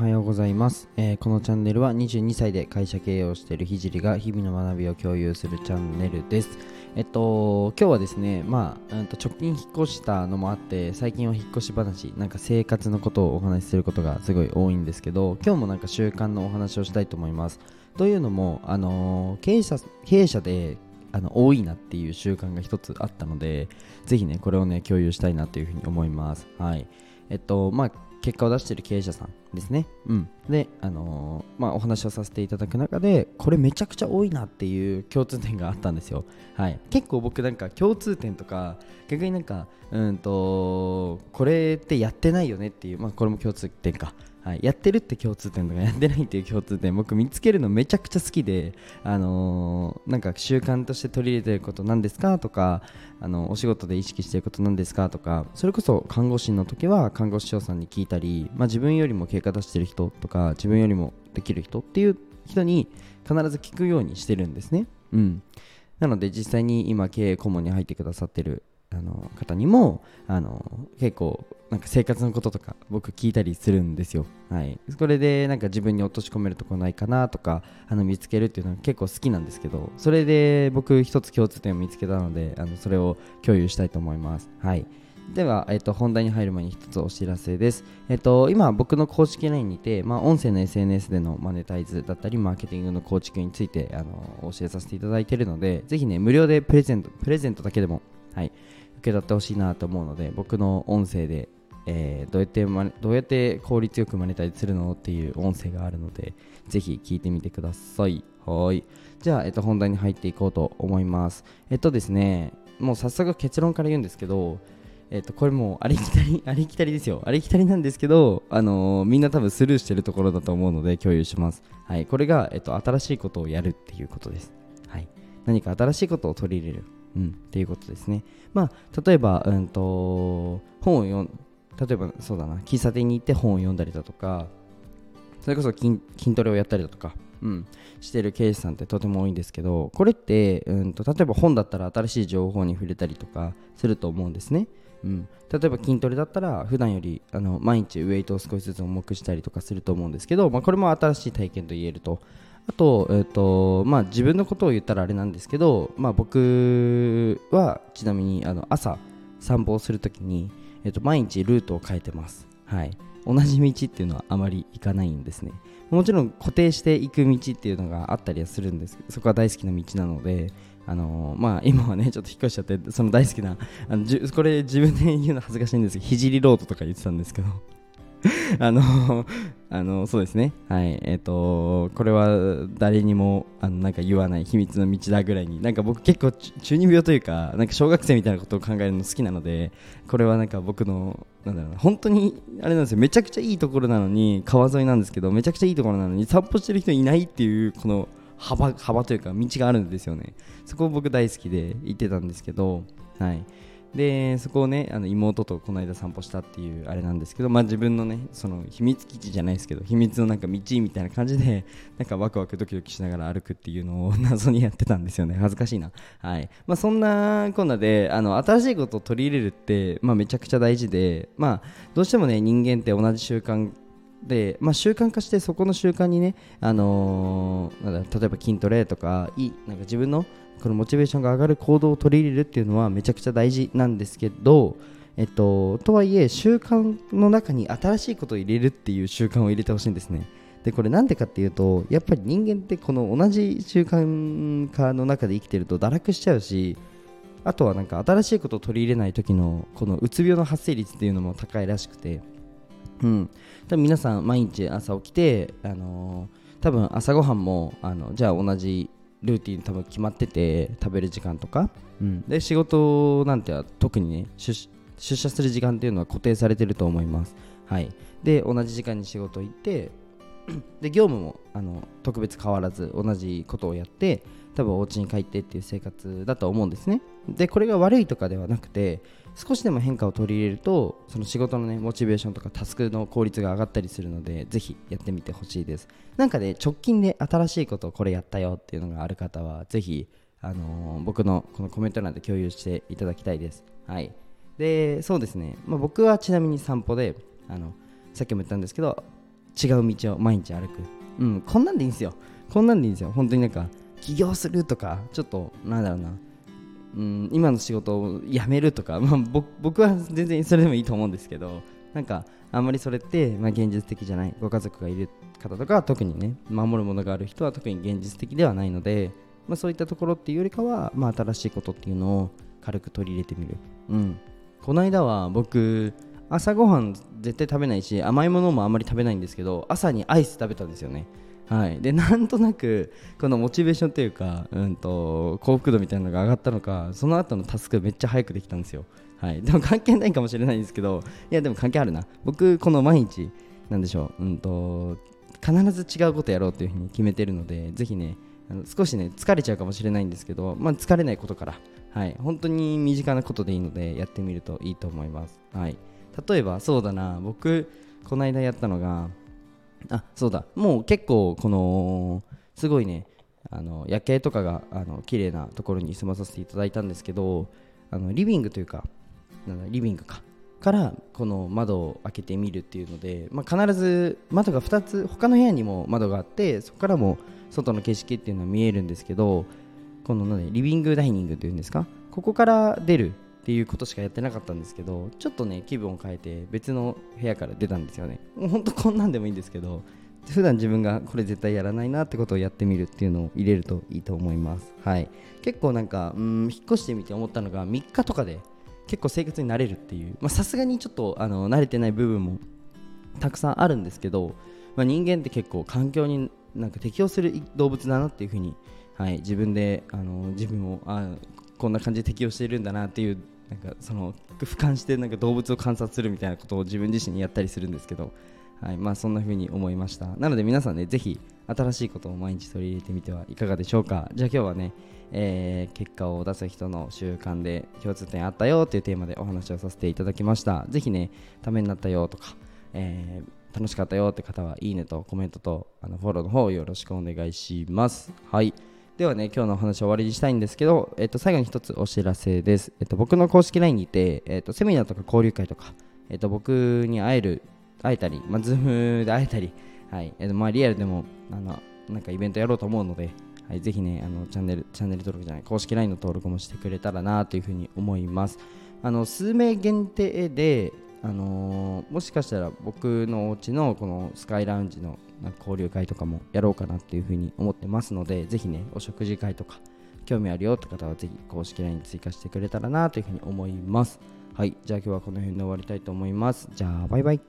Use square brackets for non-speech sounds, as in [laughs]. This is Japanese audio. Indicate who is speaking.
Speaker 1: はようございます、えーこのチャンネルは22歳で会社経営をしているひじりが日々の学びを共有するチャンネルです。えっと今日はですねまあ、うんと直近引っ越したのもあって最近は引っ越し話なんか生活のことをお話しすることがすごい多いんですけど今日もなんか習慣のお話をしたいと思います。というのもあの経営者経営者であの多いなっていう習慣が一つあったのでぜひねこれをね共有したいなというふうに思います。はい。えっとまあ結果を出している経営者さんですね。うん、で、あのーまあ、お話をさせていただく中でこれめちゃくちゃ多いなっていう共通点があったんですよ。はい、結構僕なんか共通点とか逆になんかうんとこれってやってないよねっていう、まあ、これも共通点か。はい、やってるって共通点とかやってないっていう共通点僕見つけるのめちゃくちゃ好きで、あのーなんか習慣として取り入れてること何ですかとかあのお仕事で意識してることなんですかとかそれこそ看護師の時は看護師長さんに聞いたり、まあ、自分よりも経過出してる人とか自分よりもできる人っていう人に必ず聞くようにしてるんですね。うん、なので実際に今経営顧問に入ってくださってるあの方にもあの結構なんか生活のこととか僕聞いたりするんですよ。はい、それでなんか自分に落とし込めるとこないかなとかあの見つけるっていうのは結構好きなんですけどそれで僕一つ共通点を見つけたのであのそれを共有したいと思います。はいでは、えっと、本題に入る前に一つお知らせです。えっと、今、僕の公式 LINE にて、まあ、音声の SNS でのマネタイズだったり、マーケティングの構築についてあの教えさせていただいているので、ぜひね、無料でプレゼント、プレゼントだけでも、はい、受け取ってほしいなと思うので、僕の音声で、えーどうやってどうやって効率よくマネタイズするのっていう音声があるので、ぜひ聞いてみてください。はい。じゃあ、えっと、本題に入っていこうと思います。えっとですね、もう早速結論から言うんですけど、えっと、これもうありきたり、[laughs] ありきたりですよ。ありきたりなんですけど、あのーみんな多分スルーしてるところだと思うので共有します。はい。これが、えっと、新しいことをやるっていうことです。はい。何か新しいことを取り入れる。うん。っていうことですね。まあ、例えば、うんと、本を読ん、例えばそうだな、喫茶店に行って本を読んだりだとか、それこそ筋筋トレをやったりだとか、うん、してる経営者さんってとても多いんですけどこれって、うん、と例えば本だったら新しい情報に触れたりとかすると思うんですね、うん、例えば筋トレだったら普段よりあの毎日ウエイトを少しずつ重くしたりとかすると思うんですけど、まあ、これも新しい体験と言えるとあと,、えーとまあ、自分のことを言ったらあれなんですけど、まあ、僕はちなみにあの朝散歩をするときに、えー、と毎日ルートを変えてます、はい、同じ道っていうのはあまり行かないんですね。もちろん固定していく道っていうのがあったりはするんです。けどそこは大好きな道なのであのーまあ今はねちょっと引っ越しちゃってその大好きなあのこれ自分で言うの恥ずかしいんですけどひじりロードとか言ってたんですけど。[laughs] あの [laughs] あのそうですね。はい。えっ、とこれは誰にもあのなんか言わない秘密の道だぐらいに。なんか僕結構中二病というかなんか小学生みたいなことを考えるの好きなのでこれはなんか僕のなんだろうな本当にあれなんですよ。めちゃくちゃいいところなのに川沿いなんですけどめちゃくちゃいいところなのに散歩してる人いないっていうこの幅幅というか道があるんですよね。そこ僕大好きで行ってたんですけどはい。でそこをねあの妹とこの間散歩したっていうあれなんですけどまあ自分のねその秘密基地じゃないですけど秘密のなんか道みたいな感じで [laughs] なんかワクワクドキドキしながら歩くっていうのを [laughs] 謎にやってたんですよね。恥ずかしいな。はい。まあそんなこんなであの新しいことを取り入れるってまあめちゃくちゃ大事でまあどうしてもね人間って同じ習慣で、まあ、習慣化してそこの習慣にね、あのー例えば筋トレとかいいなんか自分のこのモチベーションが上がる行動を取り入れるっていうのはめちゃくちゃ大事なんですけど、えっと、とはいえ習慣の中に新しいことを入れるっていう習慣を入れてほしいんですね。でこれなんでかっていうとやっぱり人間ってこの同じ習慣化の中で生きてると堕落しちゃうしあとはなんか新しいことを取り入れない時のこのうつ病の発生率っていうのも高いらしくてうん、多分皆さん毎日朝起きて、あのー多分朝ごはんもあのじゃあ同じルーティン多分決まってて食べる時間とか、うん、で仕事なんては特にね出出社する時間っていうのは固定されてると思います、はい、で同じ時間に仕事行ってで業務もあの特別変わらず同じことをやって多分お家に帰ってっていう生活だと思うんですね。でこれが悪いとかではなくて少しでも変化を取り入れるとその仕事のねモチベーションとかタスクの効率が上がったりするのでぜひやってみてほしいです。なんかね直近で新しいことをこれやったよっていうのがある方はぜひあのー僕のこのコメント欄で共有していただきたいです。はい。でそうですね、まあ、僕はちなみに散歩であのさっきも言ったんですけど違う道を毎日歩く。うんこんなんでいいんですよ。こんなんでいいんですよ。本当になんか起業するとかちょっとなんだろうな。うん今の仕事を辞めるとか、まあ、僕は全然それでもいいと思うんですけどなんかあんまりそれって、まあ、現実的じゃない。ご家族がいる方とかは特にね守るものがある人は特に現実的ではないので、まあ、そういったところっていうよりかは、まあ、新しいことっていうのを軽く取り入れてみる、うん、この間は僕朝ごはん絶対食べないし甘いものもあんまり食べないんですけど朝にアイス食べたんですよね。はい、でなんとなくこのモチベーションというか、うんと、幸福度みたいなのが上がったのかその後のタスクめっちゃ早くできたんですよ、はい、でも関係ないかもしれないんですけどいやでも関係あるな。僕この毎日なんでしょう、うんと、必ず違うことやろうというふうに決めてるのでぜひねあの少しね疲れちゃうかもしれないんですけど、まあ、疲れないことから、はい、本当に身近なことでいいのでやってみるといいと思います、はい、例えばそうだな。僕この間やったのがあそうだ。もう結構このすごいね。あの夜景とかがあの綺麗なところに住まさせていただいたんですけどあのリビングというかなんリビングか。からこの窓を開けてみるっていうので、まあ、必ず窓が2つ他の部屋にも窓があってそこからも外の景色っていうのは見えるんですけどこの、ね、リビングダイニングというんですか？ここから出るっていうことしかやってなかったんですけどちょっとね気分を変えて別の部屋から出たんですよね。もうほんとこんなんでもいいんですけど普段自分がこれ絶対やらないなってことをやってみるっていうのを入れるといいと思います。はい。結構なんかうん引っ越してみて思ったのが3日とかで結構生活に慣れるっていう。さすがにちょっとあの慣れてない部分もたくさんあるんですけど、まあ、人間って結構環境になんか適応する動物だなっていうふうに、はい、自分であの自分もあこんな感じで適応しているんだなっていうなんかその俯瞰してなんか動物を観察するみたいなことを自分自身にやったりするんですけど、はいまあ、そんな風に思いました。なので皆さんねぜひ新しいことを毎日取り入れてみてはいかがでしょうか。じゃあ今日はね、えー、結果を出す人の習慣で共通点あったよというテーマでお話をさせていただきました。ぜひねためになったよとか、えー、楽しかったよって方はいいねとコメントとあのフォローの方よろしくお願いします。はい。ではね、今日のお話を終わりにしたいんですけど、えっと、最後に一つお知らせです。えっと、僕の公式 LINE にて、えっと、セミナーとか交流会とか、えっと、僕に会える、会えたり、まあ、ズームで会えたり、はい、えっと、まあ、リアルでも、あの、なんかイベントやろうと思うので、はい、ぜひね、あの、チャンネル、チャンネル登録じゃない、公式 LINE の登録もしてくれたらなというふうに思います。あの、数名限定で、あのー、もしかしたら僕のお家のこのスカイラウンジの交流会とかもやろうかなっていうふうに思ってますのでぜひねお食事会とか興味あるよって方はぜひ公式 LINE に追加してくれたらなというふうに思います。はいじゃあ今日はこの辺で終わりたいと思います。じゃあバイバイ。